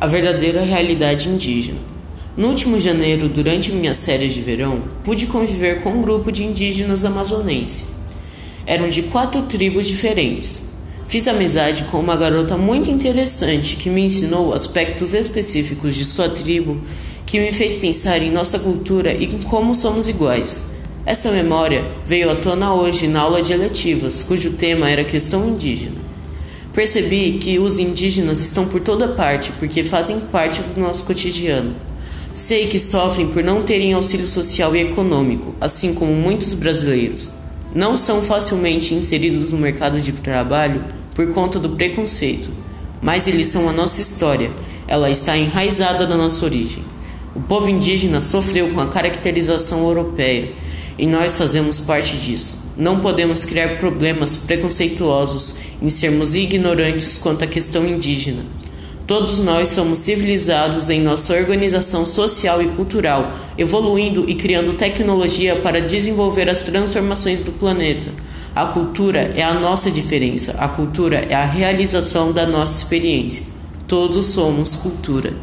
a verdadeira realidade indígena. No último janeiro, durante minhas férias de verão, pude conviver com um grupo de indígenas amazonenses. Eram de quatro tribos diferentes. Fiz amizade com uma garota muito interessante que me ensinou aspectos específicos de sua tribo que me fez pensar em nossa cultura e em como somos iguais. Essa memória veio à tona hoje na aula de eletivas, cujo tema era questão indígena. Percebi que os indígenas estão por toda parte porque fazem parte do nosso cotidiano. Sei que sofrem por não terem auxílio social e econômico, assim como muitos brasileiros. Não são facilmente inseridos no mercado de trabalho por conta do preconceito, mas eles são a nossa história, ela está enraizada na nossa origem. O povo indígena sofreu com a caracterização europeia e nós fazemos parte disso. Não podemos criar problemas preconceituosos em sermos ignorantes quanto à questão indígena. Todos nós somos civilizados em nossa organização social e cultural, evoluindo e criando tecnologia para desenvolver as transformações do planeta. A cultura é a nossa diferença, a cultura é a realização da nossa experiência. Todos somos cultura.